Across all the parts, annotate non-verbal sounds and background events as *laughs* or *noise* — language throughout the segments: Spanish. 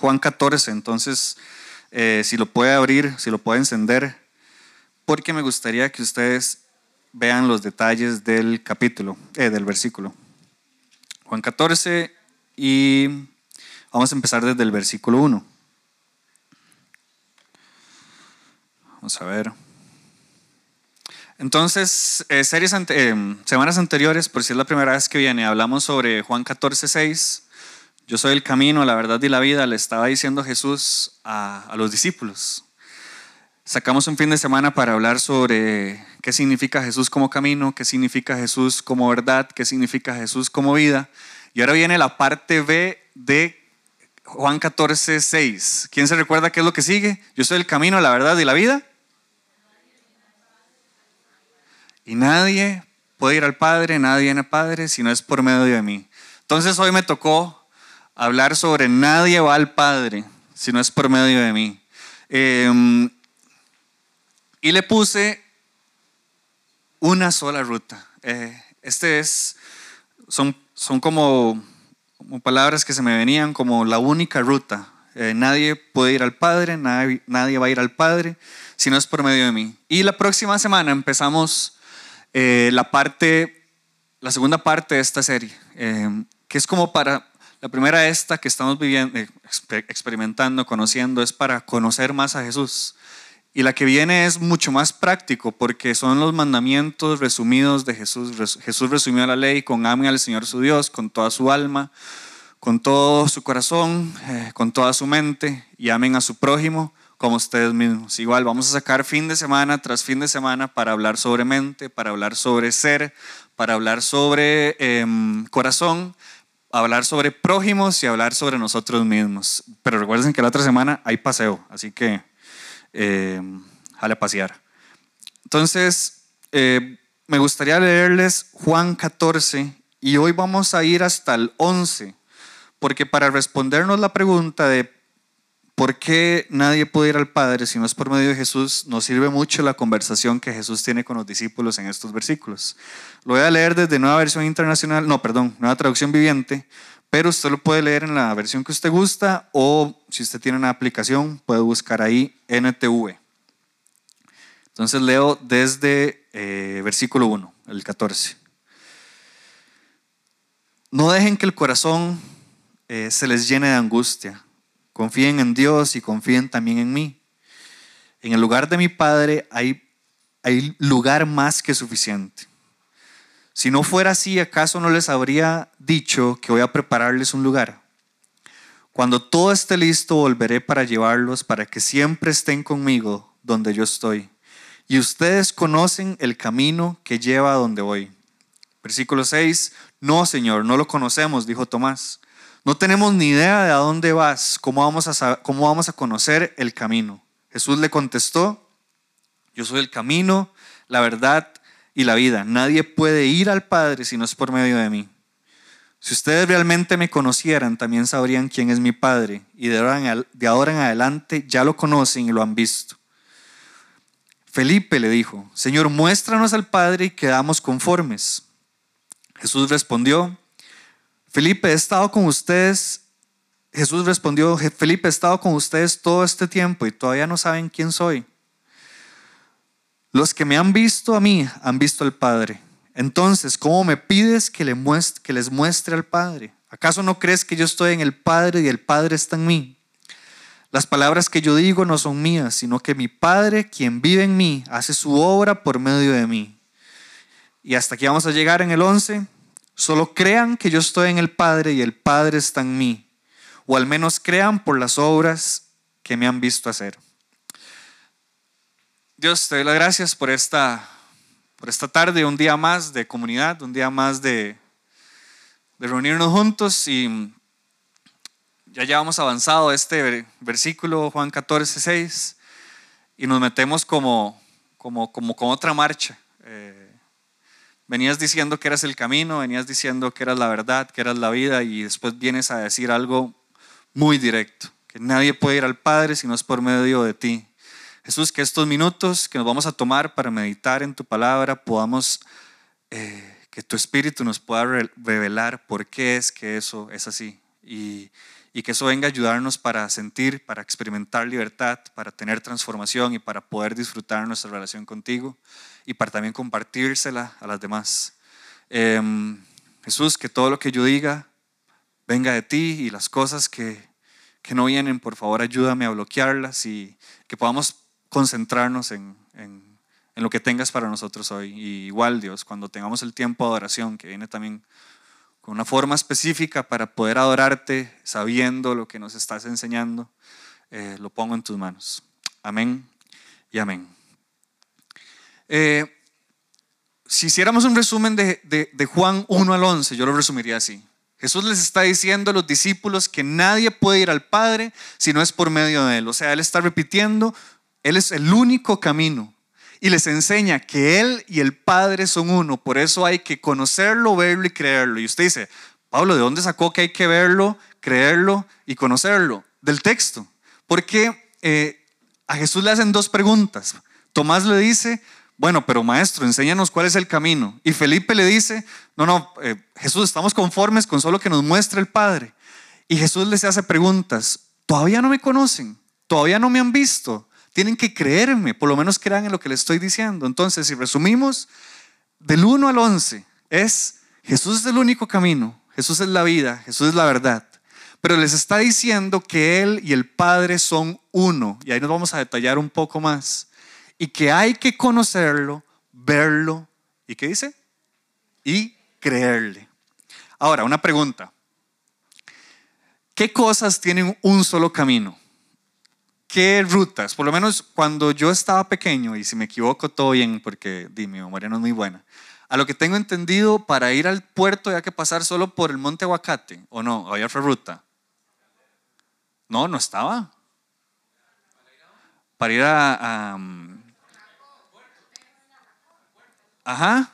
Juan 14, entonces eh, si lo puede abrir, si lo puede encender, porque me gustaría que ustedes vean los detalles del capítulo, eh, del versículo. Juan 14 y vamos a empezar desde el versículo 1. Vamos a ver. Entonces, eh, series semanas anteriores, por si es la primera vez que viene, hablamos sobre Juan 14, 6 yo soy el camino, la verdad y la vida, le estaba diciendo Jesús a, los discípulos. Sacamos un fin de semana para hablar sobre qué significa Jesús como camino, qué significa Jesús como verdad, qué significa Jesús como vida. Y ahora viene la parte B de Juan 14, 6. ¿Quién se recuerda qué es lo que sigue? Yo soy el camino, la verdad y la vida. Y nadie puede ir al Padre, nadie viene al Padre si no es por medio de mí. Entonces hoy me tocó hablar sobre nadie va al Padre si no es por medio de mí. Em, y le puse una sola ruta. Eh, este es, son, son como, palabras que se me venían como la única ruta. Eh, nadie puede ir al Padre, nadie, nadie, va a ir al Padre si no es por medio de mí. Y la próxima semana empezamos eh, la parte, la segunda parte de esta serie, que es como para la primera esta que estamos viviendo, eh, experimentando, conociendo, es para conocer más a Jesús. Y la que viene es mucho más práctico porque son los mandamientos resumidos de Jesús. Jesús resumió la ley con amen al Señor su Dios, con toda su alma, con todo su corazón, eh, con toda su mente y amen a su prójimo como ustedes mismos. Igual vamos a sacar fin de semana tras fin de semana para hablar sobre mente, para hablar sobre ser, para hablar sobre em, corazón hablar sobre prójimos y hablar sobre nosotros mismos. Pero recuerden que la otra semana hay paseo, así que eh, jale pasear. Entonces, eh, me gustaría leerles Juan 14 y hoy vamos a ir hasta el 11, porque para respondernos la pregunta de ¿Por qué nadie puede ir al Padre si no es por medio de Jesús? Nos sirve mucho la conversación que Jesús tiene con los discípulos en estos versículos. Lo voy a leer desde Nueva Versión Internacional, no, perdón, Nueva Traducción Viviente, pero usted lo puede leer en la versión que usted gusta o si usted tiene una aplicación puede buscar ahí NTV. Entonces leo desde eh, versículo 1, el 14. No dejen que el corazón eh, se les llene de angustia Confíen en Dios y confíen también en mí. En el lugar de mi Padre hay, hay lugar más que suficiente. Si no fuera así, ¿acaso no les habría dicho que voy a prepararles un lugar? Cuando todo esté listo, volveré para llevarlos, para que siempre estén conmigo donde yo estoy. Y ustedes conocen el camino que lleva a donde voy. Versículo 6. No, Señor, no lo conocemos, dijo Tomás. No tenemos ni idea de a dónde vas, cómo vamos a, cómo vamos a conocer el camino. Jesús le contestó, yo soy el camino, la verdad y la vida. Nadie puede ir al Padre si no es por medio de mí. Si ustedes realmente me conocieran, también sabrían quién es mi Padre y de ahora en adelante ya lo conocen y lo han visto. Felipe le dijo, Señor, muéstranos al Padre y quedamos conformes. Jesús respondió, Felipe, he estado con ustedes. Jesús respondió, Felipe, he estado con ustedes todo este tiempo y todavía no saben quién soy. Los que me han visto a mí han visto al Padre. Entonces, ¿cómo me pides que, les muestre al Padre? ¿Acaso no crees que yo estoy en el Padre y el Padre está en mí? Las palabras que yo digo no son mías, sino que mi Padre, quien vive en mí, hace su obra por medio de mí. Y hasta aquí vamos a llegar en el 11. Solo crean que yo estoy en el Padre y el Padre está en mí. O al menos crean por las obras que me han visto hacer. Dios, te doy las gracias por esta, por esta tarde, un día más de comunidad, un día más de, reunirnos juntos y ya llevamos avanzado este versículo, Juan 14, 6, y nos metemos como, como, como con otra marcha. Eh, Venías diciendo que eras el camino, venías diciendo que eras la verdad, que eras la vida y después vienes a decir algo muy directo, que nadie puede ir al Padre si no es por medio de ti. Jesús, que estos minutos que nos vamos a tomar para meditar en tu palabra podamos, eh, que tu espíritu nos pueda revelar por qué es que eso es así y, y que eso venga a ayudarnos para sentir, para experimentar libertad, para tener transformación y para poder disfrutar nuestra relación contigo y para también compartírsela a las demás. Em, Jesús, que todo lo que yo diga venga de ti y las cosas que, que no vienen, por favor ayúdame a bloquearlas y que podamos concentrarnos en, en, en lo que tengas para nosotros hoy. Y igual, Dios, cuando tengamos el tiempo de adoración, que viene también con una forma específica para poder adorarte sabiendo lo que nos estás enseñando, eh, lo pongo en tus manos. Amén y amén. Eh, si hiciéramos un resumen de, de, Juan 1 al 11, yo lo resumiría así. Jesús les está diciendo a los discípulos que nadie puede ir al Padre si no es por medio de Él. O sea, Él está repitiendo, Él es el único camino y les enseña que Él y el Padre son uno. Por eso hay que conocerlo, verlo y creerlo. Y usted dice, Pablo, ¿de dónde sacó que hay que verlo, creerlo y conocerlo? Del texto. Porque eh, a Jesús le hacen dos preguntas. Tomás le dice, bueno, pero maestro, enséñanos cuál es el camino. Y Felipe le dice, no, no, eh, Jesús, estamos conformes con solo que nos muestre el Padre. Y Jesús les hace preguntas, todavía no me conocen, todavía no me han visto, tienen que creerme, por lo menos crean en lo que les estoy diciendo. Entonces, si resumimos, del 1 al 11 es Jesús es el único camino, Jesús es la vida, Jesús es la verdad. Pero les está diciendo que Él y el Padre son uno. Y ahí nos vamos a detallar un poco más. Y que hay que conocerlo, verlo. ¿Y qué dice? Y creerle. Ahora, una pregunta. ¿Qué cosas tienen un solo camino? ¿Qué rutas? Por lo menos cuando yo estaba pequeño, y si me equivoco todo bien, porque di, mi memoria no es muy buena, a lo que tengo entendido, para ir al puerto había que pasar solo por el monte Aguacate, ¿o no? ¿Había otra ruta? No, no estaba. Para ir a... ajá.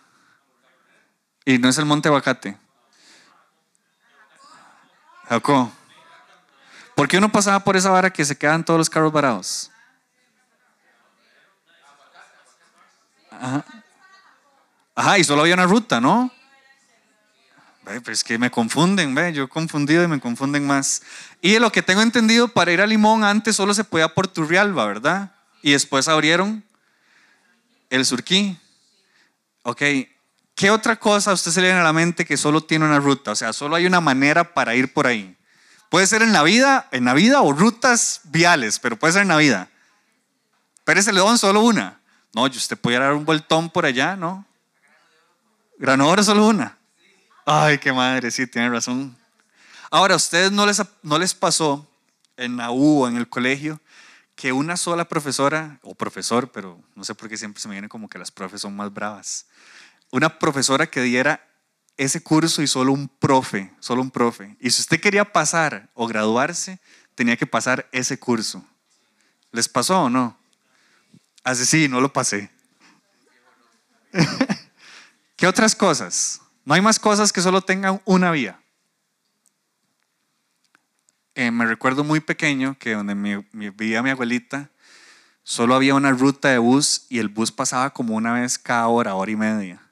Y no es el monte Aguacate. Jacob. ¿Por qué uno pasaba por esa vara que se quedan todos los carros varados? Ajá. Ajá, y solo había una ruta, ¿no? Ve, pues es que me confunden, ve, yo confundido y me confunden más. Y lo que tengo entendido, para ir a Limón antes solo se podía por Turrialba, ¿verdad? Y después abrieron el Surquí. Ok, ¿qué otra cosa a usted se le viene a la mente que solo tiene una ruta? O sea, solo hay una manera para ir por ahí. Puede ser en la vida, en la vida o rutas viales, pero puede ser en la vida. Pérez León solo una. No, usted puede dar un vueltón por allá, ¿no? Granador solo una. Ay, qué madre, sí, tiene razón. Ahora, ¿a ustedes no les, no les pasó en la U o en el colegio que una sola profesora, o profesor, pero no sé por qué siempre se me viene como que las profes son más bravas, una profesora que diera ese curso y solo un profe, solo un profe. Y si usted quería pasar o graduarse, tenía que pasar ese curso. ¿Les pasó o no? Así sí, no lo pasé. *laughs* ¿Qué otras cosas? No hay más cosas que solo tengan una vía. Eh, me recuerdo muy pequeño que donde mi, vivía mi abuelita, solo había una ruta de bus y el bus pasaba como una vez cada hora, hora y media.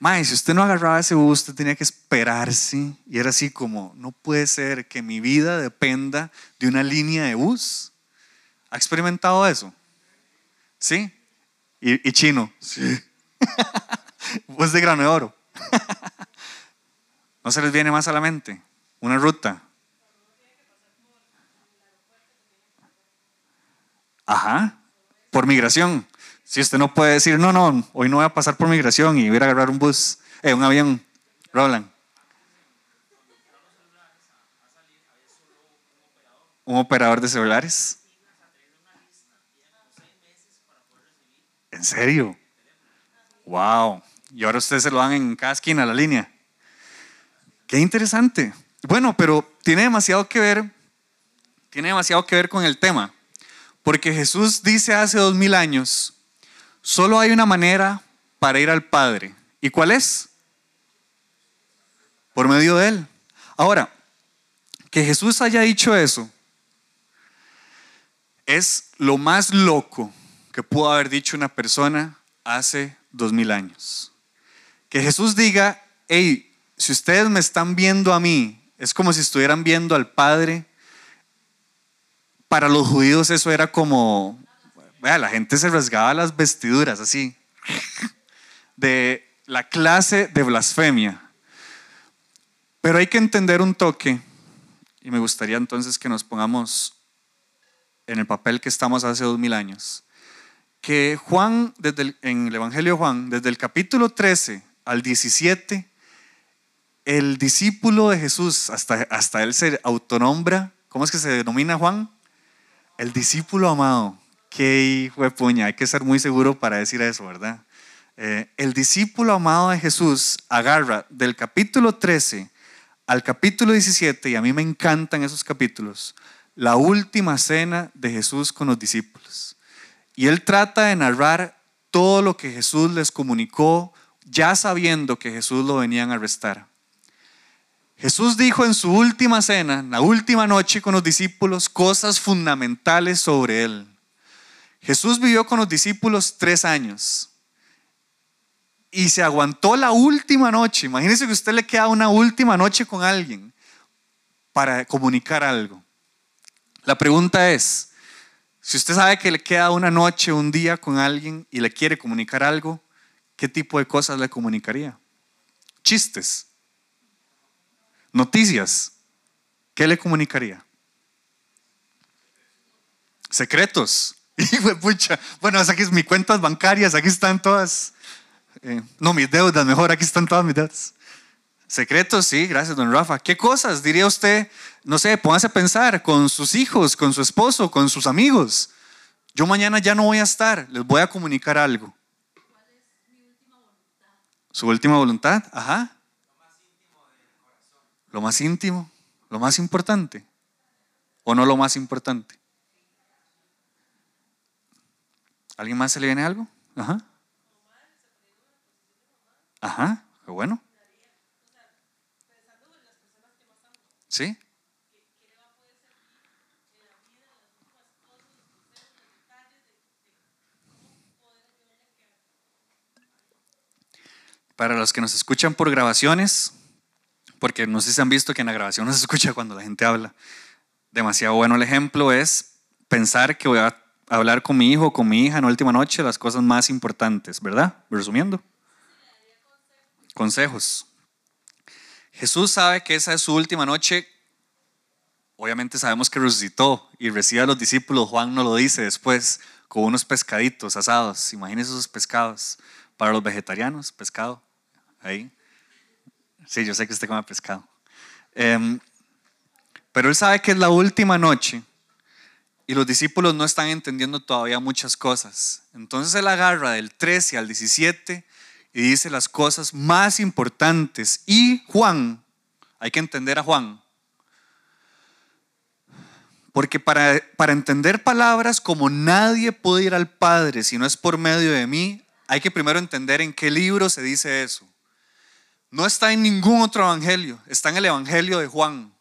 Mae, si usted no agarraba ese bus, usted tenía que esperarse. Y era así como, no puede ser que mi vida dependa de una línea de bus. ¿Ha experimentado eso? ¿Sí? ¿Y, chino? Sí. *laughs* bus de grano de oro. *laughs* ¿No se les viene más a la mente? Una ruta. Ajá. Por migración. Si usted no puede decir, no, no, hoy no voy a pasar por migración y voy a agarrar un bus, eh, un avión, Roland. Un operador de celulares. ¿En serio? Wow. Y ahora ustedes se lo dan en cada esquina la línea. Qué interesante. Bueno, pero tiene demasiado que ver, tiene demasiado que ver con el tema. Porque Jesús dice hace dos mil años, Solo hay una manera para ir al Padre. ¿Y cuál es? Por medio de Él. Ahora, que Jesús haya dicho eso es lo más loco que pudo haber dicho una persona hace dos mil años. Que Jesús diga, hey, si ustedes me están viendo a mí, es como si estuvieran viendo al Padre, para los judíos eso era como, vea, la gente se rasgaba las vestiduras así, de la clase de blasfemia. Pero hay que entender un toque, y me gustaría entonces que nos pongamos en el papel que estamos hace dos mil años, que Juan, en el Evangelio de Juan, desde el capítulo 13 al 17, el discípulo de Jesús, hasta, hasta él se autonombra, ¿cómo es que se denomina Juan? El discípulo amado. Qué de puña, hay que ser muy seguro para decir eso, ¿verdad? Eh, el discípulo amado de Jesús agarra del capítulo 13 al capítulo 17, y a mí me encantan esos capítulos, la última cena de Jesús con los discípulos. Y él trata de narrar todo lo que Jesús les comunicó, ya sabiendo que Jesús lo venían a arrestar. Jesús dijo en su última cena, la última noche con los discípulos, cosas fundamentales sobre él. Jesús vivió con los discípulos tres años y se aguantó la última noche. Imagínese que usted le queda una última noche con alguien para comunicar algo. La pregunta es, si usted sabe que le queda una noche, un día con alguien y le quiere comunicar algo, ¿qué tipo de cosas le comunicaría? Chistes, noticias, ¿qué le comunicaría? Secretos. *laughs* pucha. Bueno, aquí es mis cuentas bancarias, aquí están todas. Eh, no, mis deudas, mejor, aquí están todas mis deudas. Secretos, sí, gracias, don Rafa. ¿Qué cosas diría usted? No sé, póngase a pensar con sus hijos, con su esposo, con sus amigos. Yo mañana ya no voy a estar, les voy a comunicar algo. ¿Cuál es mi última voluntad? ¿Su última voluntad? Ajá. Lo más íntimo del corazón. Lo más íntimo, lo más importante. ¿O no lo más importante? ¿Alguien más se le viene algo? Ajá. Ajá, qué bueno. ¿Sí? Para los que nos escuchan por grabaciones, porque no sé si han visto que en la grabación no se escucha cuando la gente habla. Demasiado bueno el ejemplo es pensar que voy a hablar con mi hijo o con mi hija en última noche las cosas más importantes, ¿verdad? Resumiendo. Consejos. Jesús sabe que esa es su última noche. Obviamente sabemos que resucitó y recibe a los discípulos. Juan no lo dice después con unos pescaditos asados. Imagínense esos pescados. Para los vegetarianos, pescado. Ahí. Sí, yo sé que usted come pescado. Em, pero él sabe que es la última noche y los discípulos no están entendiendo todavía muchas cosas. Entonces él agarra del 13 al 17 y dice las cosas más importantes. Y Juan, hay que entender a Juan, porque para, para entender palabras como nadie puede ir al Padre si no es por medio de mí, hay que primero entender en qué libro se dice eso. No está en ningún otro evangelio, está en el evangelio de Juan.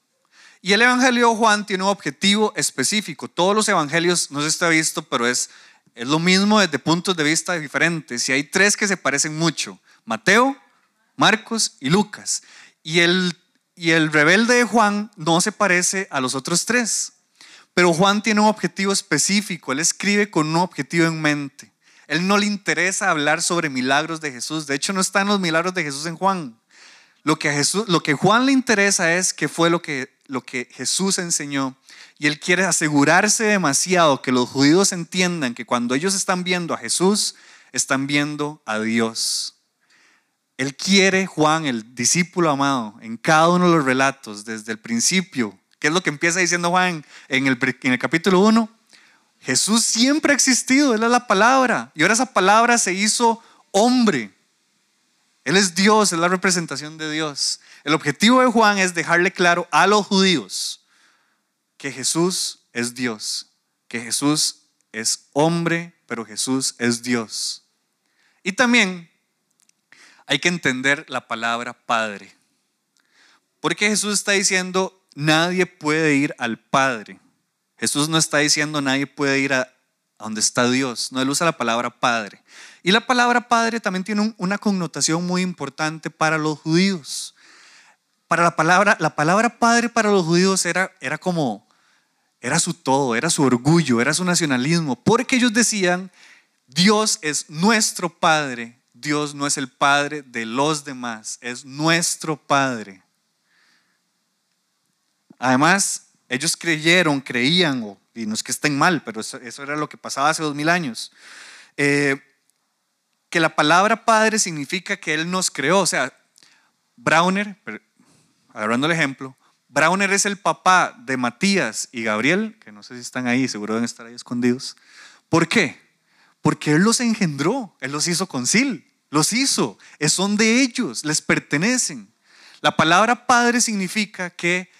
Y el evangelio de Juan tiene un objetivo específico. Todos los evangelios, no sé si ha visto, pero es es lo mismo desde puntos de vista diferentes. Y hay tres que se parecen mucho. Mateo, Marcos y Lucas. Y el, y el rebelde de Juan no se parece a los otros tres. Pero Juan tiene un objetivo específico. Él escribe con un objetivo en mente. Él no le interesa hablar sobre milagros de Jesús. De hecho, no están los milagros de Jesús en Juan. Lo que a que Juan le interesa es qué fue lo que, que Jesús enseñó y él quiere asegurarse demasiado que los judíos entiendan que cuando ellos están viendo a Jesús, están viendo a Dios. Él quiere, Juan, el discípulo amado, en cada uno de los relatos, desde el principio, ¿qué es lo que empieza diciendo Juan en el, en el capítulo 1? Jesús siempre ha existido, Él es la palabra, y ahora esa palabra se hizo hombre. Él es Dios, es la representación de Dios. El objetivo de Juan es dejarle claro a los judíos que Jesús es Dios, que Jesús es hombre, pero Jesús es Dios. Y también hay que entender la palabra Padre. Porque Jesús está diciendo, nadie puede ir al Padre. Jesús no está diciendo, nadie puede ir a, donde está Dios. No, él usa la palabra Padre. Y la palabra Padre también tiene una connotación muy importante para los judíos. Para la palabra, la palabra Padre para los judíos era, era como era su todo, era su orgullo, era su nacionalismo, porque ellos decían, Dios es nuestro Padre, Dios no es el Padre de los demás, es nuestro Padre. Además, ellos creyeron, creían, y no es que estén mal, pero eso, era lo que pasaba hace dos mil años, eh, que la palabra Padre significa que Él nos creó, o sea, Browner, agarrando el ejemplo, Browner es el papá de Matías y Gabriel, que no sé si están ahí, seguro deben estar ahí escondidos. ¿Por qué? Porque Él los engendró, Él los hizo con Sil, los hizo, son de ellos, les pertenecen. La palabra padre significa que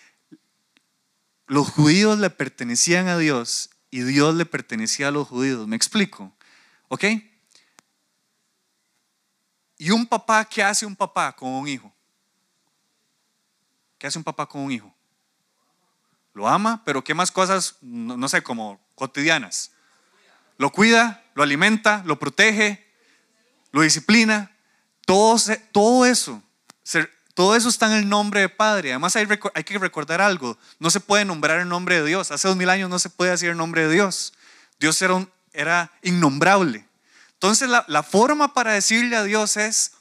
los judíos le pertenecían a Dios y Dios le pertenecía a los judíos. ¿Me explico? ¿Ok? ¿Y un papá qué hace un papá con un hijo? ¿Qué hace un papá con un hijo? Lo ama, pero ¿qué más cosas, no, sé, como cotidianas? Lo cuida, lo alimenta, lo protege, lo disciplina. Todo, eso, todo eso está en el nombre de Padre. Además hay, que recordar algo, no se puede nombrar el nombre de Dios. Hace dos mil años no se puede decir el nombre de Dios. Dios era, era innombrable. Entonces la, la forma para decirle a Dios es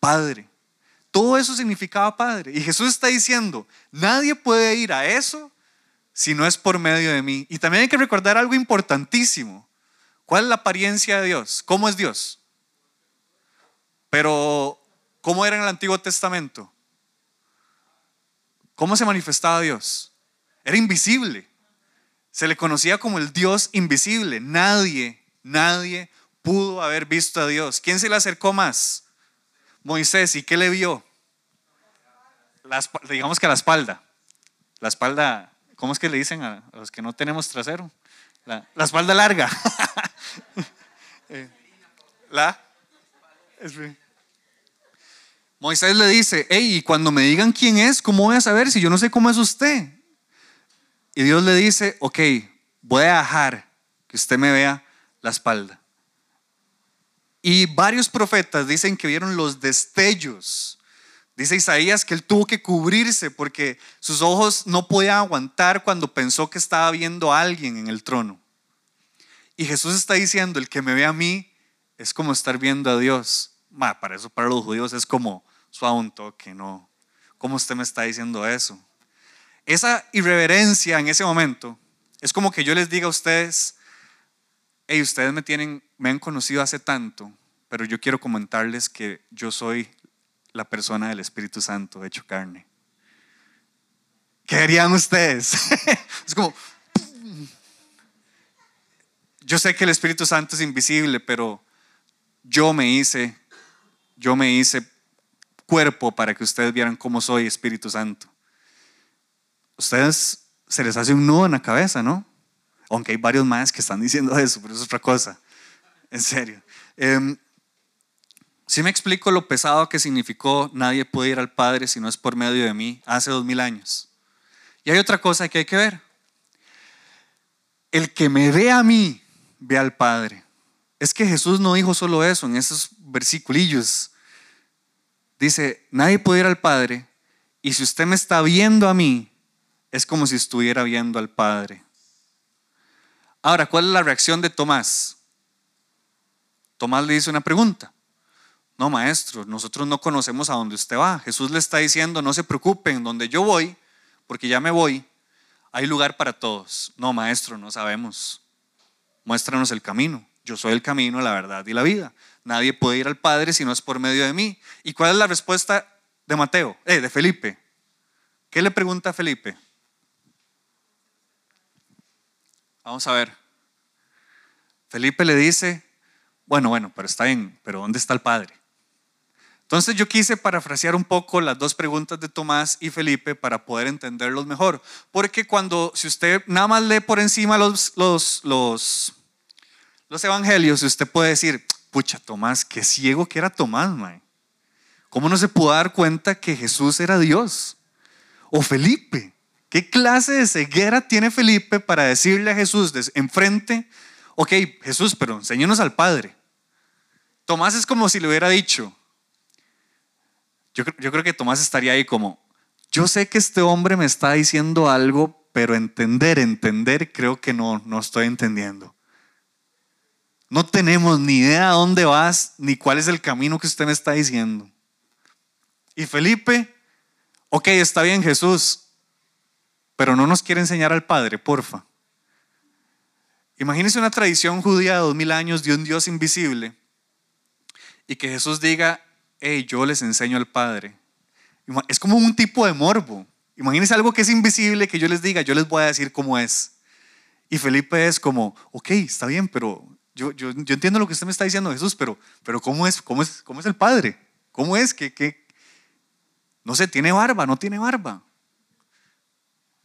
Padre. Todo eso significaba Padre. Y Jesús está diciendo, nadie puede ir a eso si no es por medio de mí. Y también hay que recordar algo importantísimo. ¿Cuál es la apariencia de Dios? ¿Cómo es Dios? Pero, ¿cómo era en el Antiguo Testamento? ¿Cómo se manifestaba Dios? Era invisible. Se le conocía como el Dios invisible. Nadie, nadie pudo haber visto a Dios. ¿Quién se le acercó más? Moisés, ¿y qué le vio? digamos que a la espalda. La espalda, ¿cómo es que le dicen a, los que no tenemos trasero? La, espalda larga. *laughs* Eh, la. Moisés le dice, hey, y cuando me digan quién es, ¿cómo voy a saber si yo no sé cómo es usted? Y Dios le dice, ok, voy a dejar que usted me vea la espalda. Y varios profetas dicen que vieron los destellos. Dice Isaías que él tuvo que cubrirse porque sus ojos no podían aguantar cuando pensó que estaba viendo a alguien en el trono. Y Jesús está diciendo, el que me ve a mí es como estar viendo a Dios. para eso para los judíos es como suave un toque, ¿no? ¿Cómo usted me está diciendo eso? Esa irreverencia en ese momento es como que yo les diga a ustedes, hey, ustedes me tienen, me han conocido hace tanto, pero yo quiero comentarles que yo soy la persona del Espíritu Santo hecho carne. ¿Qué harían ustedes? *laughs* es como, yo sé que el Espíritu Santo es invisible, pero yo me hice, yo me hice cuerpo para que ustedes vieran cómo soy Espíritu Santo. Ustedes se les hace un nudo en la cabeza, ¿no? Aunque hay varios más que están diciendo eso, pero es otra cosa. En serio. Eh, si me explico lo pesado que significó nadie puede ir al Padre si no es por medio de mí hace dos mil años. Y hay otra cosa que hay que ver. El que me ve a mí, ve al Padre. Es que Jesús no dijo solo eso en esos versiculillos. Dice, nadie puede ir al Padre y si usted me está viendo a mí, es como si estuviera viendo al Padre. Ahora, ¿cuál es la reacción de Tomás? Tomás le dice una pregunta. No, maestro, nosotros no conocemos a dónde usted va. Jesús le está diciendo, no se preocupen, donde yo voy, porque ya me voy, hay lugar para todos. No, maestro, no sabemos. Muéstranos el camino. Yo soy el camino, la verdad y la vida. Nadie puede ir al Padre si no es por medio de mí. ¿Y cuál es la respuesta de Mateo? Eh, de Felipe. ¿Qué le pregunta a Felipe? Vamos a ver. Felipe le dice, bueno, bueno, pero está bien, pero ¿dónde está el Padre? Entonces yo quise parafrasear un poco las dos preguntas de Tomás y Felipe para poder entenderlos mejor. Porque cuando, si usted nada más lee por encima los, los, los, los evangelios, usted puede decir, pucha, Tomás, qué ciego que era Tomás. ¿Cómo no se pudo dar cuenta que Jesús era Dios? O Felipe, ¿Qué clase de ceguera tiene Felipe para decirle a Jesús enfrente, ok, Jesús, pero enséñanos al Padre? Tomás es como si le hubiera dicho, yo, yo creo que Tomás estaría ahí como, yo sé que este hombre me está diciendo algo, pero entender, entender, creo que no, no estoy entendiendo. No tenemos ni idea a dónde vas, ni cuál es el camino que usted me está diciendo. Y Felipe, ok, está bien Jesús, pero no nos quiere enseñar al Padre, porfa. Imagínese una tradición judía de dos mil años de un Dios invisible y que Jesús diga, hey, yo les enseño al Padre. Es como un tipo de morbo. Imagínense algo que es invisible, que yo les diga, yo les voy a decir cómo es. Y Felipe es como, ok, está bien, pero yo, entiendo lo que usted me está diciendo, Jesús, pero, pero ¿cómo, es, cómo, es, ¿cómo es el Padre? ¿Cómo es que, que, no sé, tiene barba, no tiene barba?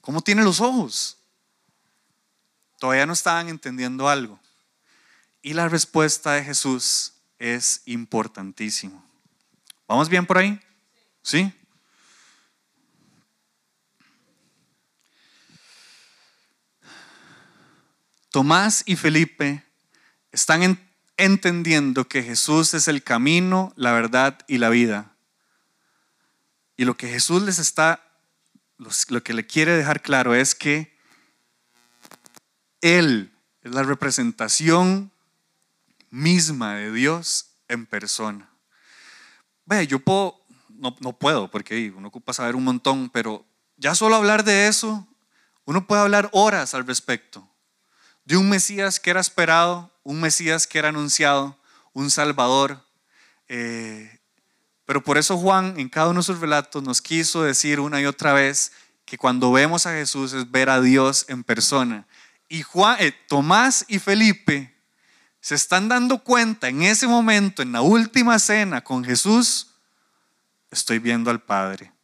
¿Cómo tiene los ojos? Todavía no estaban entendiendo algo. Y la respuesta de Jesús es importantísimo. ¿Vamos bien por ahí? ¿Sí? Tomás y Felipe están entendiendo que Jesús es el camino, la verdad y la vida. Y lo que Jesús les está, lo que le quiere dejar claro es que Él es la representación misma de Dios en persona. Ve, yo puedo, no, no puedo, porque uno ocupa saber un montón, pero ya solo hablar de eso, uno puede hablar horas al respecto de un Mesías que era esperado, un Mesías que era anunciado, un Salvador. Eh, pero por eso Juan en cada uno de sus relatos nos quiso decir una y otra vez que cuando vemos a Jesús es ver a Dios en persona. Y Juan, eh, Tomás y Felipe se están dando cuenta en ese momento, en la última cena con Jesús, estoy viendo al Padre.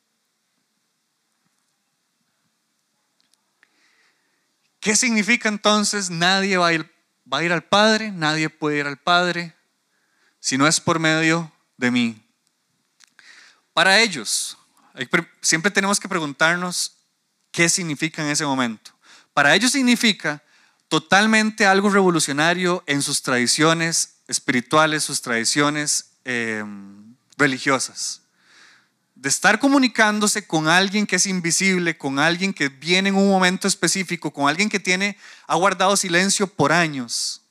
¿Qué significa entonces nadie va a, ir, va a ir al Padre? Nadie puede ir al Padre si no es por medio de mí. Para ellos, siempre tenemos que preguntarnos qué significa en ese momento. Para ellos significa totalmente algo revolucionario en sus tradiciones espirituales, sus tradiciones eh, religiosas de estar comunicándose con alguien que es invisible, con alguien que viene en un momento específico, con alguien que tiene, ha guardado silencio por años.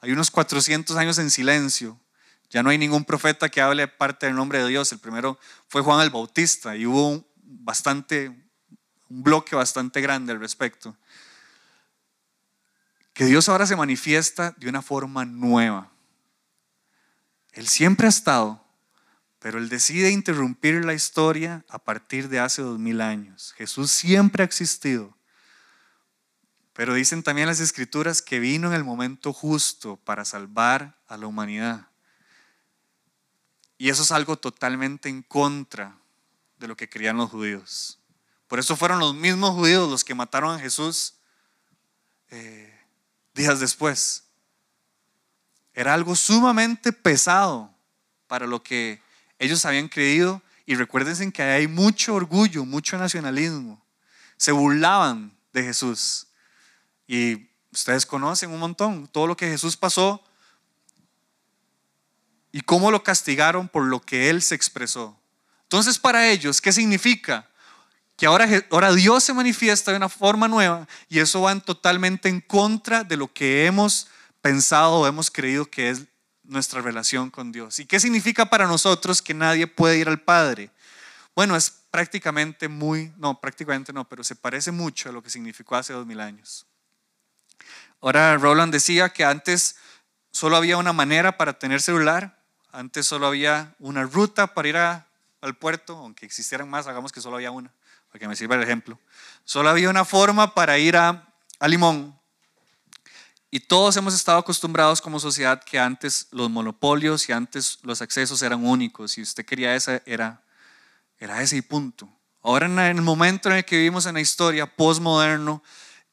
Hay unos 400 años en silencio. Ya no hay ningún profeta que hable parte del nombre de Dios. El primero fue Juan el Bautista y hubo un, bastante, un bloque bastante grande al respecto. Que Dios ahora se manifiesta de una forma nueva. Él siempre ha estado pero él decide interrumpir la historia a partir de hace dos mil años. Jesús siempre ha existido. Pero dicen también las escrituras que vino en el momento justo para salvar a la humanidad. Y eso es algo totalmente en contra de lo que creían los judíos. Por eso fueron los mismos judíos los que mataron a Jesús eh, días después. Era algo sumamente pesado para lo que ellos habían creído y recuérdense que hay mucho orgullo, mucho nacionalismo. Se burlaban de Jesús. Y ustedes conocen un montón todo lo que Jesús pasó y cómo lo castigaron por lo que él se expresó. Entonces para ellos, ¿qué significa? Que ahora, ahora Dios se manifiesta de una forma nueva y eso va totalmente en contra de lo que hemos pensado o hemos creído que es nuestra relación con Dios. ¿Y qué significa para nosotros que nadie puede ir al Padre? Bueno, es prácticamente muy, no, prácticamente no, pero se parece mucho a lo que significó hace dos mil años. Ahora, Roland decía que antes solo había una manera para tener celular, antes solo había una ruta para ir al puerto, aunque existieran más, hagamos que solo había una, para que me sirva el ejemplo. Solo había una forma para ir a, a Limón, y todos hemos estado acostumbrados como sociedad que antes los monopolios y antes los accesos eran únicos. Y usted quería ese, era, era ese y punto. Ahora en el momento en el que vivimos en la historia postmoderno,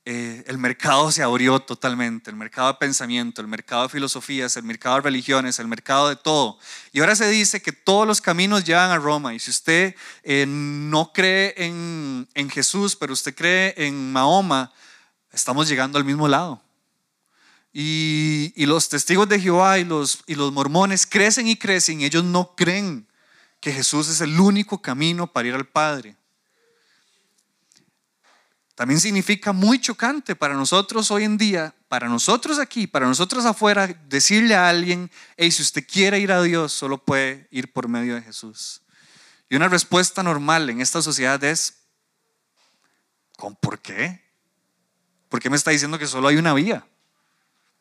eh, el mercado se abrió totalmente, el mercado de pensamiento, el mercado de filosofías, el mercado de religiones, el mercado de todo. Y ahora se dice que todos los caminos llevan a Roma. Y si usted eh, no cree en, en Jesús, pero usted cree en Mahoma, estamos llegando al mismo lado. Y, los testigos de Jehová y los, y los mormones crecen y crecen y ellos no creen que Jesús es el único camino para ir al Padre. también significa muy chocante para nosotros hoy en día, para nosotros aquí, para nosotros afuera, decirle a alguien, hey, si usted quiere ir a Dios, solo puede ir por medio de Jesús. Y una respuesta normal en esta sociedad es, ¿con por qué? ¿Por qué me está diciendo que solo hay una vía?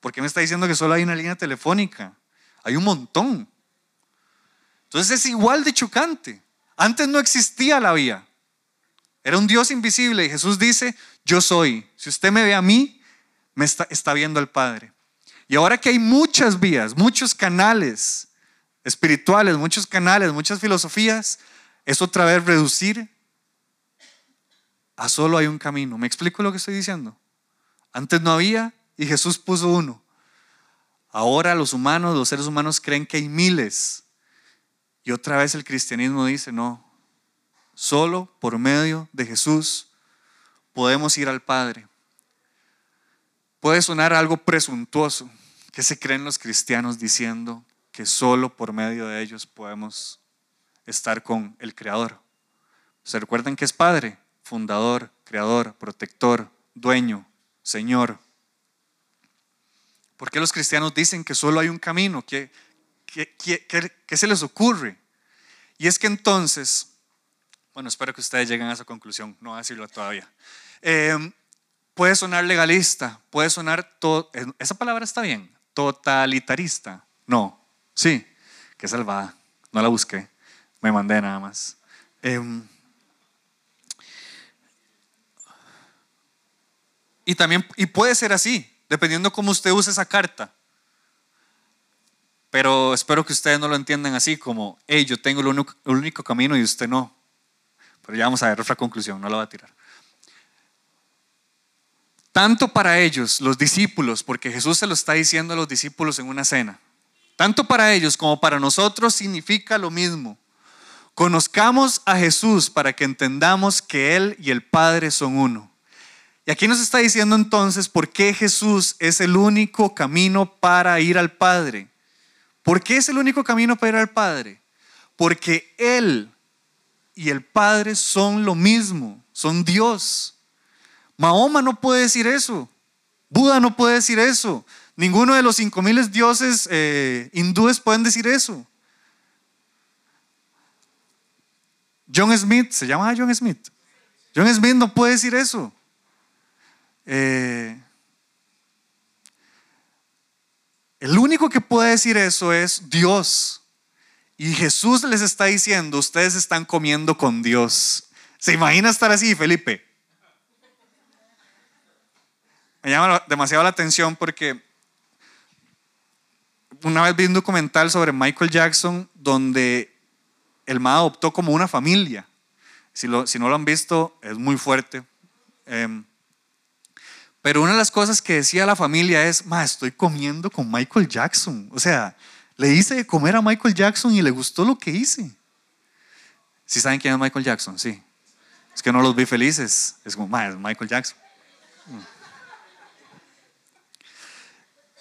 ¿Por qué me está diciendo que solo hay una línea telefónica? Hay un montón. Entonces es igual de chocante. Antes no existía la vía. Era un Dios invisible y Jesús dice, yo soy. Si usted me ve a mí, me está, está viendo al Padre. Y ahora que hay muchas vías, muchos canales espirituales, muchos canales, muchas filosofías, es otra vez reducir a solo hay un camino. ¿Me explico lo que estoy diciendo? Antes no había y Jesús puso uno. Ahora los humanos, los seres humanos creen que hay miles. Y otra vez el cristianismo dice, no, solo por medio de Jesús podemos ir al Padre. Puede sonar algo presuntuoso que se creen los cristianos diciendo que solo por medio de ellos podemos estar con el Creador. ¿Se recuerdan que es Padre? Fundador, Creador, Protector, Dueño, Señor. ¿Por qué los cristianos dicen que solo hay un camino? ¿Qué, qué, se les ocurre? Y es que entonces, bueno, espero que ustedes lleguen a esa conclusión, no voy a decirlo todavía. Em, puede sonar legalista, puede sonar, todo, esa palabra está bien, totalitarista. No, sí, qué salvada, no la busqué, me mandé nada más. Em, y también, y puede ser así, dependiendo cómo usted use esa carta. Pero espero que ustedes no lo entiendan así como, hey, yo tengo el único, camino y usted no. Pero ya vamos a ver otra conclusión, no la va a tirar. Tanto para ellos, los discípulos, porque Jesús se lo está diciendo a los discípulos en una cena, tanto para ellos como para nosotros significa lo mismo. Conozcamos a Jesús para que entendamos que Él y el Padre son uno. Y aquí nos está diciendo entonces por qué Jesús es el único camino para ir al Padre. ¿Por qué es el único camino para ir al Padre? Porque Él y el Padre son lo mismo, son Dios. Mahoma no puede decir eso, Buda no puede decir eso, ninguno de los cinco miles dioses eh, hindúes pueden decir eso. John Smith, ¿se llama John Smith? John Smith no puede decir eso. Eh, el único que puede decir eso es Dios. Y Jesús les está diciendo, ustedes están comiendo con Dios. ¿Se imagina estar así, Felipe? Me llama demasiado la atención porque una vez vi un documental sobre Michael Jackson donde el MA adoptó como una familia. Si, no lo han visto, es muy fuerte. Eh, pero una de las cosas que decía la familia es, ma, estoy comiendo con Michael Jackson. O sea, le hice de comer a Michael Jackson y le gustó lo que hice. Si saben quién es Michael Jackson? Sí. Es que no los vi felices. Es como, ma, es Michael Jackson.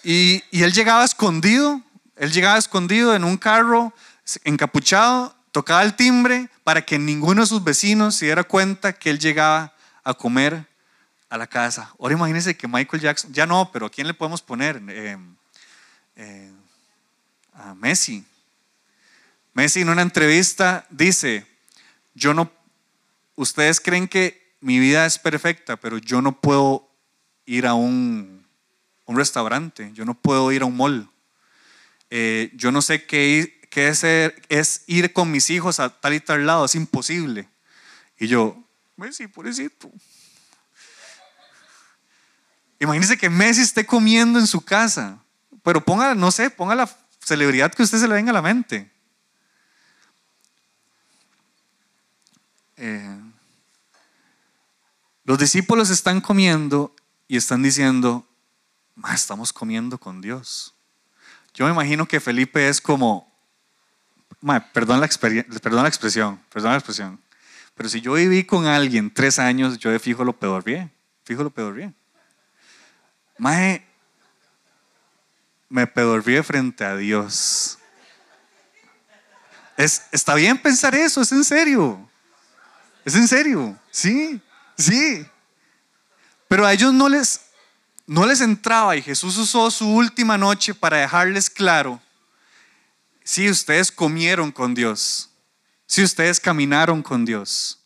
Y, y él llegaba escondido, él llegaba escondido en un carro, encapuchado, tocaba el timbre para que ninguno de sus vecinos se diera cuenta que él llegaba a comer a la casa. Ahora imagínense que Michael Jackson, ya no, pero ¿a quién le podemos poner? Eh, eh, a Messi. Messi en una entrevista dice, yo no, ustedes creen que mi vida es perfecta, pero yo no puedo ir a un, restaurante, yo no puedo ir a un mall. Eh, yo no sé qué, qué es, es ir con mis hijos a tal y tal lado, es imposible. Y yo, Messi, pobrecito. Imagínese que Messi esté comiendo en su casa, pero ponga, no sé, ponga la celebridad que usted se le venga a la mente. Eh, los discípulos están comiendo y están diciendo, estamos comiendo con Dios. Yo me imagino que Felipe es como, perdón, la perdón la expresión, perdón la expresión, pero si yo viví con alguien tres años, yo de fijo lo peor bien, fijo lo peor bien. Mae, me pedorrí frente a Dios. Es, está bien pensar eso, es en serio. Es en serio, sí, sí. Pero a ellos no les, no les entraba y Jesús usó su última noche para dejarles claro, si ustedes comieron con Dios, si ustedes caminaron con Dios.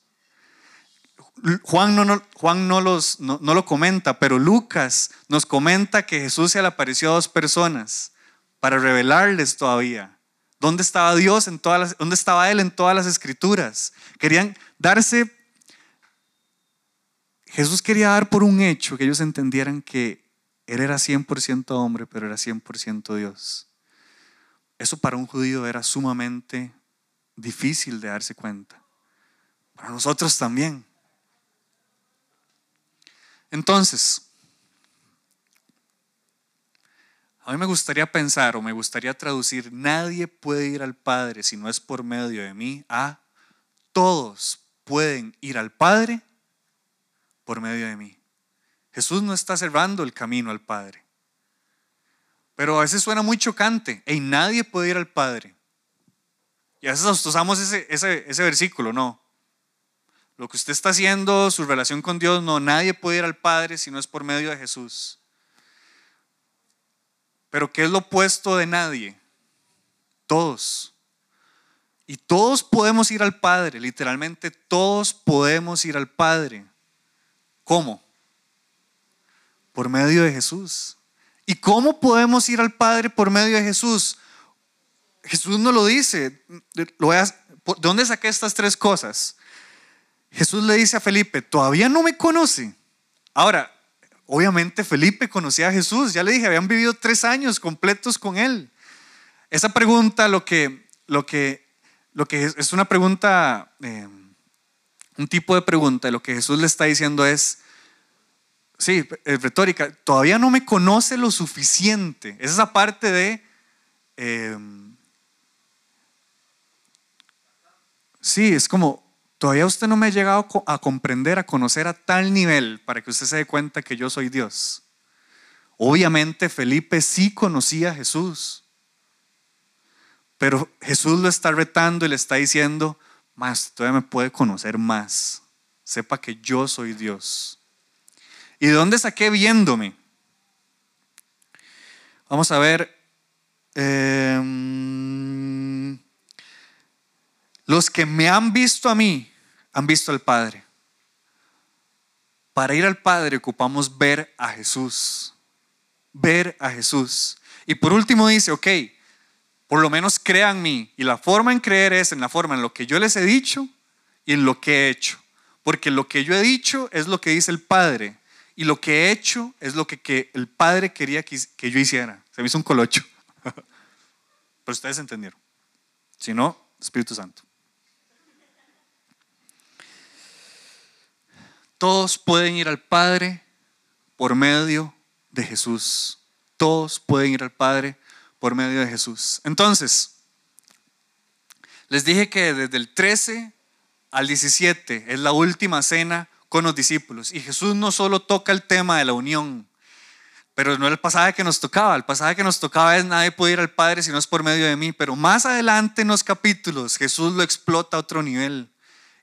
Juan no, Juan no, los, no, lo comenta, pero Lucas nos comenta que Jesús se le apareció a dos personas para revelarles todavía dónde estaba Dios en todas las, dónde estaba Él en todas las escrituras. Querían darse Jesús quería dar por un hecho que ellos entendieran que Él era 100% hombre, pero era 100% Dios. Eso para un judío era sumamente difícil de darse cuenta. Para nosotros también. Entonces, a mí me gustaría pensar o me gustaría traducir, nadie puede ir al Padre si no es por medio de mí, a todos pueden ir al Padre por medio de mí. Jesús no está cerrando el camino al Padre. Pero a veces suena muy chocante. Y nadie puede ir al Padre. Y a veces usamos ese, ese, ese versículo, no. Lo que usted está haciendo, su relación con Dios, no, nadie puede ir al Padre si no es por medio de Jesús. Pero ¿qué es lo opuesto de nadie? Todos. Y todos podemos ir al Padre, literalmente todos podemos ir al Padre. ¿Cómo? Por medio de Jesús. ¿Y cómo podemos ir al Padre por medio de Jesús? Jesús no lo dice. ¿De dónde saqué estas tres cosas? Jesús le dice a Felipe, todavía no me conoce. Ahora, obviamente Felipe conocía a Jesús, ya le dije, habían vivido tres años completos con él. Esa pregunta, lo que, es, una pregunta... Eh, un tipo de pregunta, lo que Jesús le está diciendo es, sí, es retórica, todavía no me conoce lo suficiente. Es esa parte de, em, sí, es como, todavía usted no me ha llegado a comprender, a conocer a tal nivel para que usted se dé cuenta que yo soy Dios. Obviamente Felipe sí conocía a Jesús, pero Jesús lo está retando y le está diciendo, más, todavía me puede conocer más. Sepa que yo soy Dios. ¿Y de dónde saqué viéndome? Vamos a ver. Em, los que me han visto a mí, han visto al Padre. Para ir al Padre ocupamos ver a Jesús. Ver a Jesús. Y por último dice, ok, por lo menos crean en mí. Y la forma en creer es en la forma en lo que yo les he dicho y en lo que he hecho. Porque lo que yo he dicho es lo que dice el Padre. Y lo que he hecho es lo que, el Padre quería que, que, yo hiciera. Se me hizo un colocho. *laughs* Pero ustedes entendieron. Si no, Espíritu Santo. Todos pueden ir al Padre por medio de Jesús. Todos pueden ir al Padre por medio de Jesús. Entonces, les dije que desde el 13 al 17 es la última cena con los discípulos. Y Jesús no solo toca el tema de la unión, pero no el pasaje que nos tocaba. El pasaje que nos tocaba es nadie puede ir al Padre si no es por medio de mí. Pero más adelante en los capítulos Jesús lo explota a otro nivel.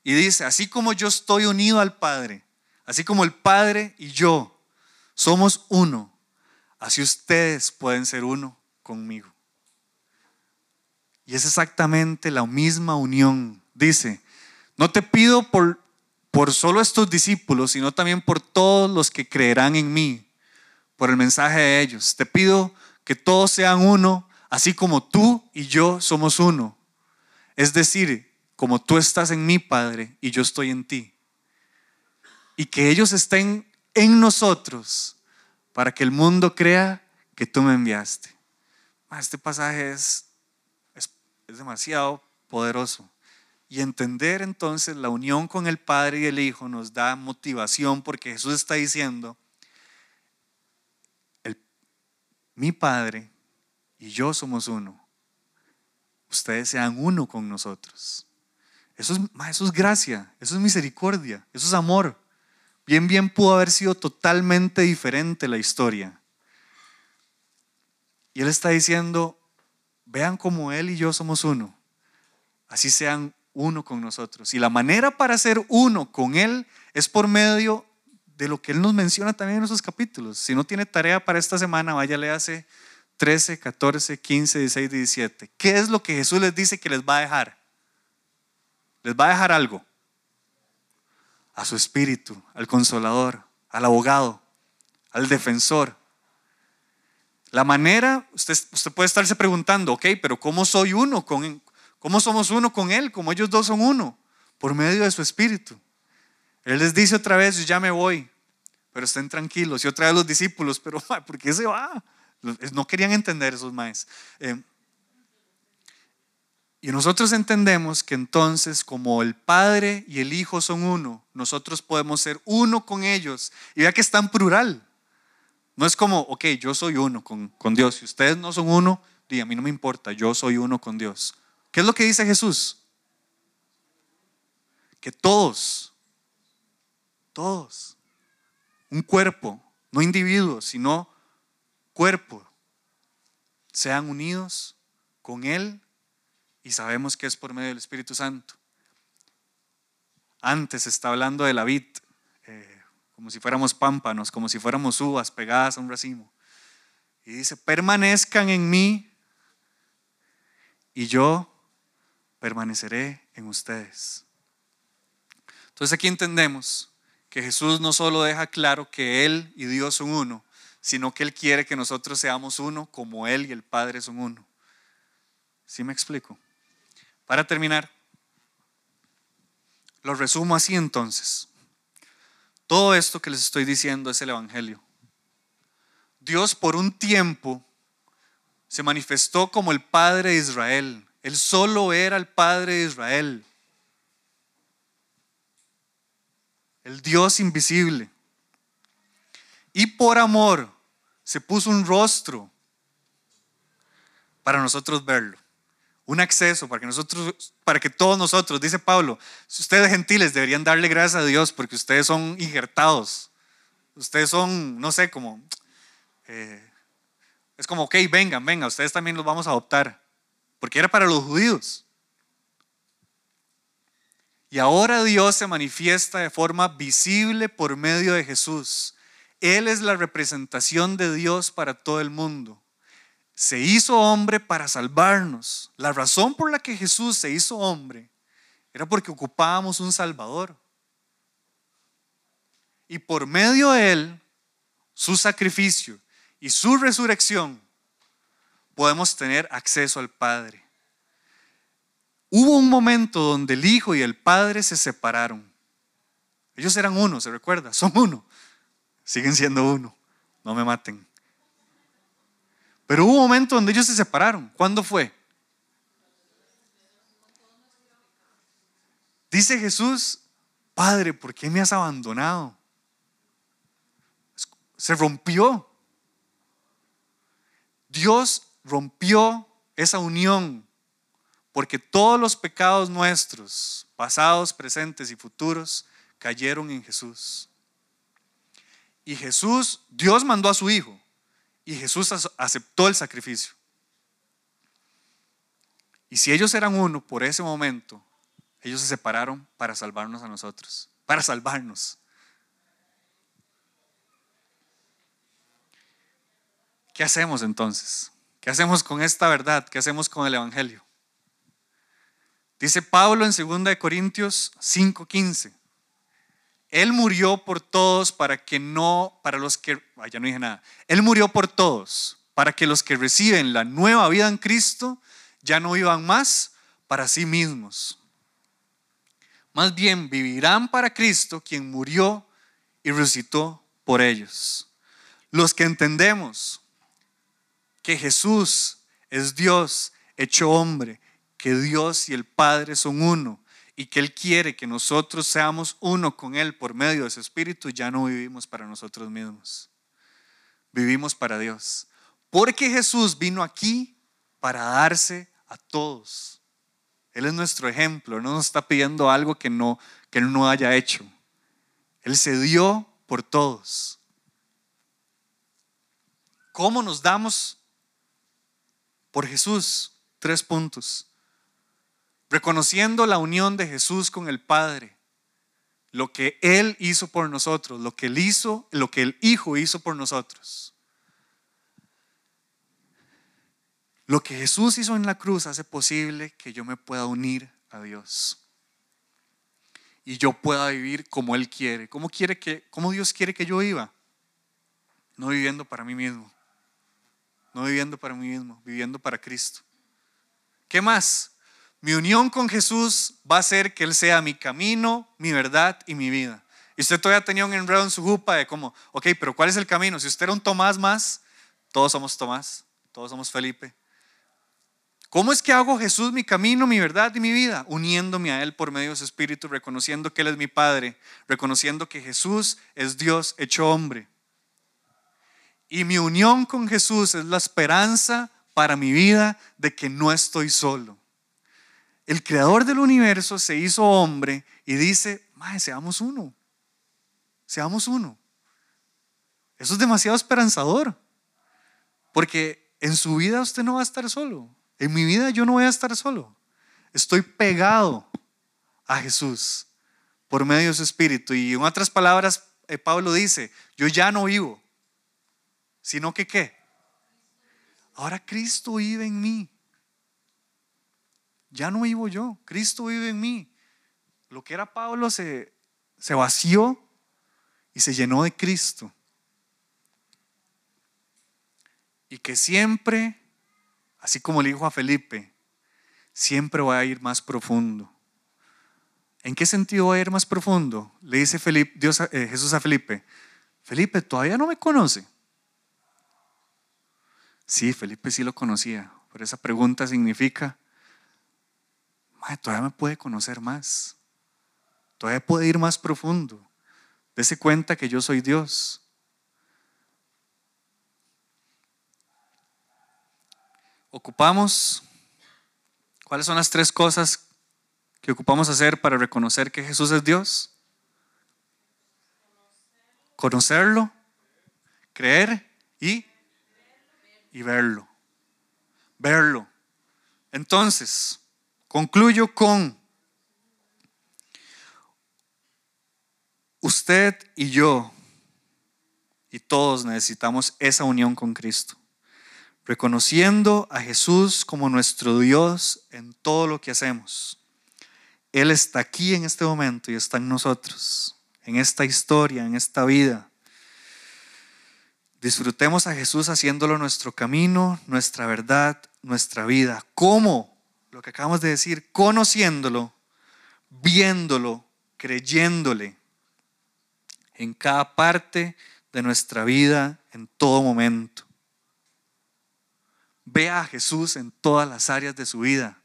Y dice, así como yo estoy unido al Padre, así como el Padre y yo somos uno, así ustedes pueden ser uno conmigo. Y es exactamente la misma unión. Dice, no te pido por, por solo estos discípulos, sino también por todos los que creerán en mí, por el mensaje de ellos. Te pido que todos sean uno, así como tú y yo somos uno. Es decir, como tú estás en mí, Padre, y yo estoy en ti. Y que ellos estén en nosotros para que el mundo crea que tú me enviaste. Este pasaje es, es, demasiado poderoso. Y entender entonces la unión con el Padre y el Hijo nos da motivación porque Jesús está diciendo, mi Padre y yo somos uno. Ustedes sean uno con nosotros. Eso es, eso es gracia, eso es misericordia, eso es amor. Bien, bien pudo haber sido totalmente diferente la historia. Y Él está diciendo, vean como Él y yo somos uno. Así sean uno con nosotros. Y la manera para ser uno con Él es por medio de lo que Él nos menciona también en esos capítulos. Si no tiene tarea para esta semana, vaya, hace 13, 14, 15, 16, 17. ¿Qué es lo que Jesús les dice que les va a dejar? Les va a dejar algo. A su espíritu, al consolador, al abogado, al defensor. La manera, usted, usted puede estarse preguntando, ok, pero ¿cómo soy uno con, cómo somos uno con Él? ¿Cómo ellos dos son uno? Por medio de su espíritu. Él les dice otra vez, yo ya me voy, pero estén tranquilos. Y otra vez los discípulos, pero ¿por qué se va? No querían entender esos maes. Eh, y nosotros entendemos que entonces, como el Padre y el Hijo son uno, nosotros podemos ser uno con ellos. Y vea que está en plural. No es como, ok, yo soy uno con, con Dios. Si ustedes no son uno, a mí no me importa, yo soy uno con Dios. ¿Qué es lo que dice Jesús? Que todos todos. Un cuerpo, no individuos, sino cuerpo. Sean unidos con Él y sabemos que es por medio del Espíritu Santo. Antes está hablando de la vid, eh, como si fuéramos pámpanos, como si fuéramos uvas pegadas a un racimo. Y dice, permanezcan en mí y yo permaneceré en ustedes. Entonces aquí entendemos que Jesús no solo deja claro que Él y Dios son uno, sino que Él quiere que nosotros seamos uno como Él y el Padre son uno. ¿Sí me explico? Para terminar, lo resumo así entonces. Todo esto que les estoy diciendo es el Evangelio. Dios por un tiempo se manifestó como el Padre de Israel. Él solo era el Padre de Israel. el Dios invisible. Y por amor se puso un rostro para nosotros verlo. Un acceso para que nosotros, para que todos nosotros, dice Pablo, si ustedes gentiles deberían darle gracias a Dios porque ustedes son injertados. Ustedes son, no sé, como, eh, es como, ok, vengan, vengan, ustedes también los vamos a adoptar. Porque era para los judíos. Y ahora Dios se manifiesta de forma visible por medio de Jesús. Él es la representación de Dios para todo el mundo. Se hizo hombre para salvarnos. La razón por la que Jesús se hizo hombre era porque ocupábamos un Salvador. Y por medio de Él, su sacrificio y su resurrección, podemos tener acceso al Padre. Hubo un momento donde el Hijo y el Padre se separaron. Ellos eran uno, ¿se recuerda? Son uno. Siguen siendo uno. No me maten. Pero hubo un momento donde ellos se separaron. ¿Cuándo fue? Dice Jesús, Padre, ¿por qué me has abandonado? Se rompió. Dios rompió esa unión porque todos los pecados nuestros, pasados, presentes y futuros, cayeron en Jesús. Y Jesús, Dios mandó a su Hijo, y Jesús aceptó el sacrificio. Y si ellos eran uno por ese momento, ellos se separaron para salvarnos a nosotros, para salvarnos. ¿Qué hacemos entonces? ¿Qué hacemos con esta verdad? ¿Qué hacemos con el Evangelio? Dice Pablo en 2 Corintios 5:15. Él murió por todos para que no, para los que, no dije nada. Él murió por todos para que los que reciben la nueva vida en Cristo ya no vivan más para sí mismos. Más bien vivirán para Cristo quien murió y resucitó por ellos. Los que entendemos que Jesús es Dios hecho hombre que Dios y el Padre son uno y que Él quiere que nosotros seamos uno con Él por medio de su Espíritu, ya no vivimos para nosotros mismos. Vivimos para Dios. Porque Jesús vino aquí para darse a todos. Él es nuestro ejemplo, no nos está pidiendo algo que no que él no haya hecho. Él se dio por todos. ¿Cómo nos damos por Jesús? Tres puntos reconociendo la unión de Jesús con el Padre, lo que Él hizo por nosotros, lo que Él hizo, lo que el Hijo hizo por nosotros. Lo que Jesús hizo en la cruz hace posible que yo me pueda unir a Dios. Y yo pueda vivir como Él quiere. ¿Cómo, quiere que, cómo Dios quiere que yo viva? No viviendo para mí mismo. No viviendo para mí mismo, viviendo para Cristo. ¿Qué más? Mi unión con Jesús va a ser que Él sea mi camino, mi verdad y mi vida. Y usted todavía tenía un enredo en su jupa de como, ok, pero ¿cuál es el camino? Si usted era un Tomás más, todos somos Tomás, todos somos Felipe. ¿Cómo es que hago Jesús mi camino, mi verdad y mi vida? Uniéndome a Él por medio de su Espíritu, reconociendo que Él es mi Padre, reconociendo que Jesús es Dios hecho hombre. Y mi unión con Jesús es la esperanza para mi vida de que no estoy solo el creador del universo se hizo hombre y dice, seamos uno, seamos uno. Eso es demasiado esperanzador, porque en su vida usted no va a estar solo, en mi vida yo no voy a estar solo, estoy pegado a Jesús por medio de su espíritu. Y en otras palabras, eh, Pablo dice, yo ya no vivo, sino que qué. Ahora Cristo vive en mí. Ya no vivo yo, Cristo vive en mí. Lo que era Pablo se, se vació y se llenó de Cristo. Y que siempre, así como le dijo a Felipe, siempre va a ir más profundo. ¿En qué sentido va a ir más profundo? Le dice Felipe, Dios, eh, Jesús a Felipe, Felipe, todavía no me conoce. Sí, Felipe sí lo conocía, pero esa pregunta significa, todavía me puede conocer más. Todavía puede ir más profundo. Dese cuenta que yo soy Dios. Ocupamos, ¿cuáles son las tres cosas que ocupamos hacer para reconocer que Jesús es Dios? Conocerlo, creer y, y verlo. Verlo. Entonces, Concluyo con usted y yo y todos necesitamos esa unión con Cristo, reconociendo a Jesús como nuestro Dios en todo lo que hacemos. Él está aquí en este momento y está en nosotros, en esta historia, en esta vida. Disfrutemos a Jesús haciéndolo nuestro camino, nuestra verdad, nuestra vida. ¿Cómo? Lo que acabamos de decir, conociéndolo, viéndolo, creyéndole en cada parte de nuestra vida, en todo momento. Vea a Jesús en todas las áreas de su vida.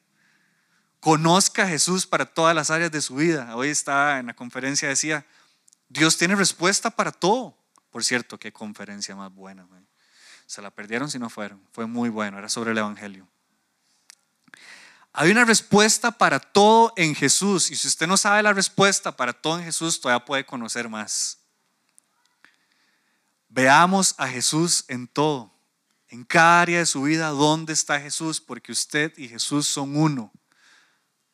Conozca a Jesús para todas las áreas de su vida. Hoy estaba en la conferencia, decía, Dios tiene respuesta para todo. Por cierto, qué conferencia más buena. Se la perdieron si no fueron. Fue muy bueno, era sobre el Evangelio. Hay una respuesta para todo en Jesús. Y si usted no sabe la respuesta para todo en Jesús, todavía puede conocer más. Veamos a Jesús en todo, en cada área de su vida, dónde está Jesús, porque usted y Jesús son uno.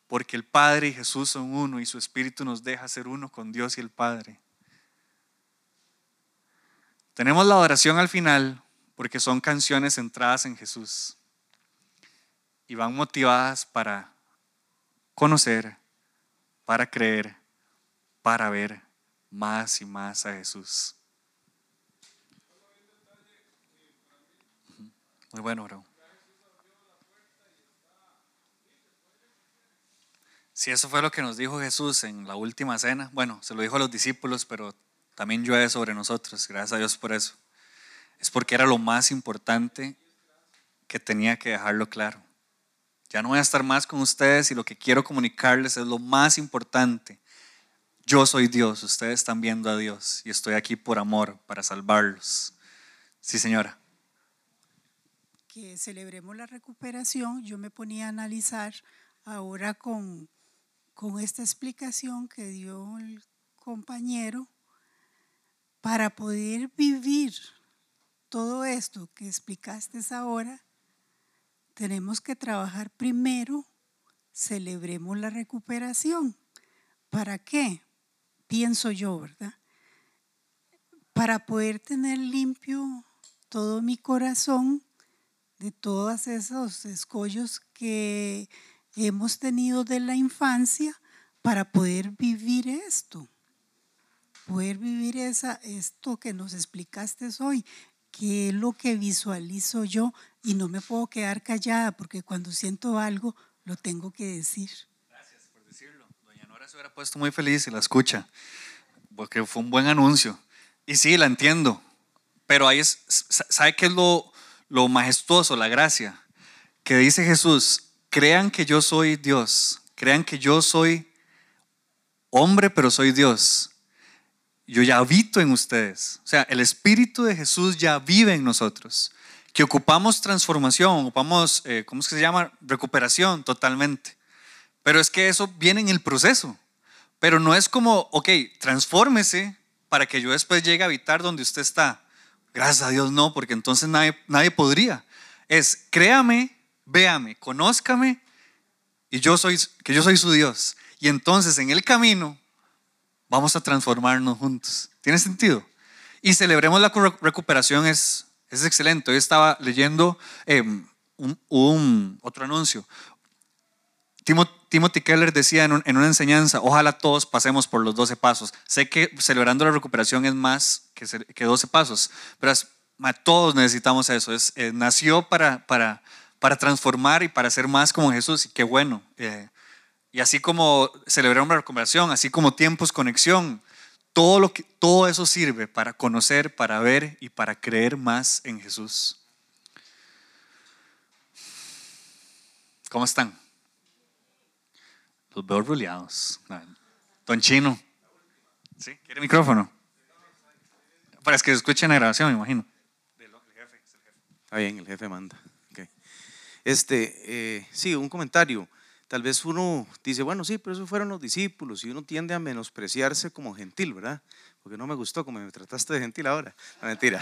Porque el Padre y Jesús son uno y su Espíritu nos deja ser uno con Dios y el Padre. Tenemos la oración al final porque son canciones centradas en Jesús y van motivadas para conocer, para creer, para ver más y más a Jesús. Muy bueno, bro. Si eso fue lo que nos dijo Jesús en la última cena, bueno, se lo dijo a los discípulos, pero también llueve sobre nosotros, gracias a Dios por eso. Es porque era lo más importante que tenía que dejarlo claro. Ya no voy a estar más con ustedes y lo que quiero comunicarles es lo más importante. Yo soy Dios, ustedes están viendo a Dios y estoy aquí por amor, para salvarlos. Sí, señora. Que celebremos la recuperación, yo me ponía a analizar ahora con, con esta explicación que dio el compañero para poder vivir todo esto que explicaste ahora tenemos que trabajar primero, celebremos la recuperación. ¿Para qué? pienso yo, ¿verdad? Para poder tener limpio todo mi corazón de todos esos escollos que hemos tenido de la infancia para poder vivir esto, poder vivir esa, esto que nos explicaste hoy, que es lo que visualizo yo y no me puedo quedar callada porque cuando siento algo lo tengo que decir. Gracias por decirlo. Doña Nora se hubiera puesto muy feliz si la escucha, porque fue un buen anuncio. Y sí, la entiendo, pero ahí es, ¿sabe qué es lo, lo majestuoso, la gracia? Que dice Jesús, crean que yo soy Dios, crean que yo soy hombre, pero soy Dios. Yo ya habito en ustedes. O sea, el Espíritu de Jesús ya vive en nosotros. Que ocupamos transformación, ocupamos, eh, ¿cómo es que se llama? Recuperación totalmente. Pero es que eso viene en el proceso. Pero no es como, ok, transfórmese para que yo después llegue a habitar donde usted está. Gracias a Dios no, porque entonces nadie, nadie podría. Es, créame véame, conózcame y yo soy, que yo soy su Dios. Y entonces en el camino vamos a transformarnos juntos. ¿Tiene sentido? Y celebremos la recuperación, es, es excelente. Hoy estaba leyendo em, un, otro anuncio. Timothy Keller decía en, una enseñanza, ojalá todos pasemos por los 12 pasos. Sé que celebrando la recuperación es más que, que 12 pasos, pero todos necesitamos eso. Es, eh, nació para, para, para transformar y para ser más como Jesús. Y qué bueno. Eh, y así como celebrar una recuperación, así como tiempos, conexión, todo, lo que, todo eso sirve para conocer, para ver y para creer más en Jesús. ¿Cómo están? Los veo ruleados. Don Chino. ¿Sí? ¿Quiere micrófono? Para que escuchen la grabación, me imagino. Está bien, el jefe manda. Este, eh, sí, un comentario. Tal vez uno dice, bueno, sí, pero esos fueron los discípulos y uno tiende a menospreciarse como gentil, ¿verdad? Porque no me gustó como me trataste de gentil ahora. mentira.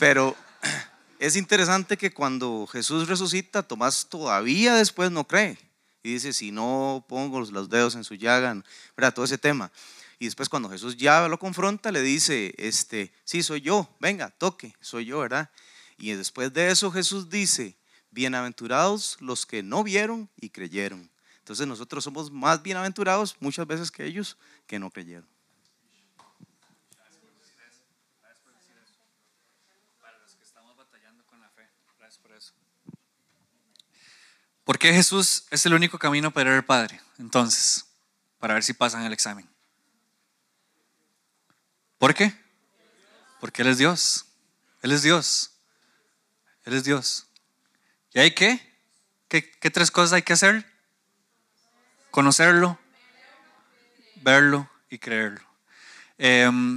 Pero *clears throat* es interesante que cuando Jesús resucita, Tomás todavía después no cree. Y dice, si no pongo los dedos en su llaga, ¿verdad? Todo ese tema. Y después cuando Jesús ya lo confronta, le dice, este, sí, soy yo, venga, toque, soy yo, ¿verdad? Y después de eso Jesús dice, bienaventurados los que no vieron y creyeron. Entonces nosotros somos más bienaventurados muchas veces que ellos que no creyeron. ¿Por qué Jesús es el único camino para ir al Padre? Entonces, para ver si pasan el examen. ¿Por qué? Porque Él es Dios. Él es Dios. Él es Dios. ¿Y hay qué? ¿Qué, tres cosas hay que hacer? Conocerlo, verlo y creerlo. Em,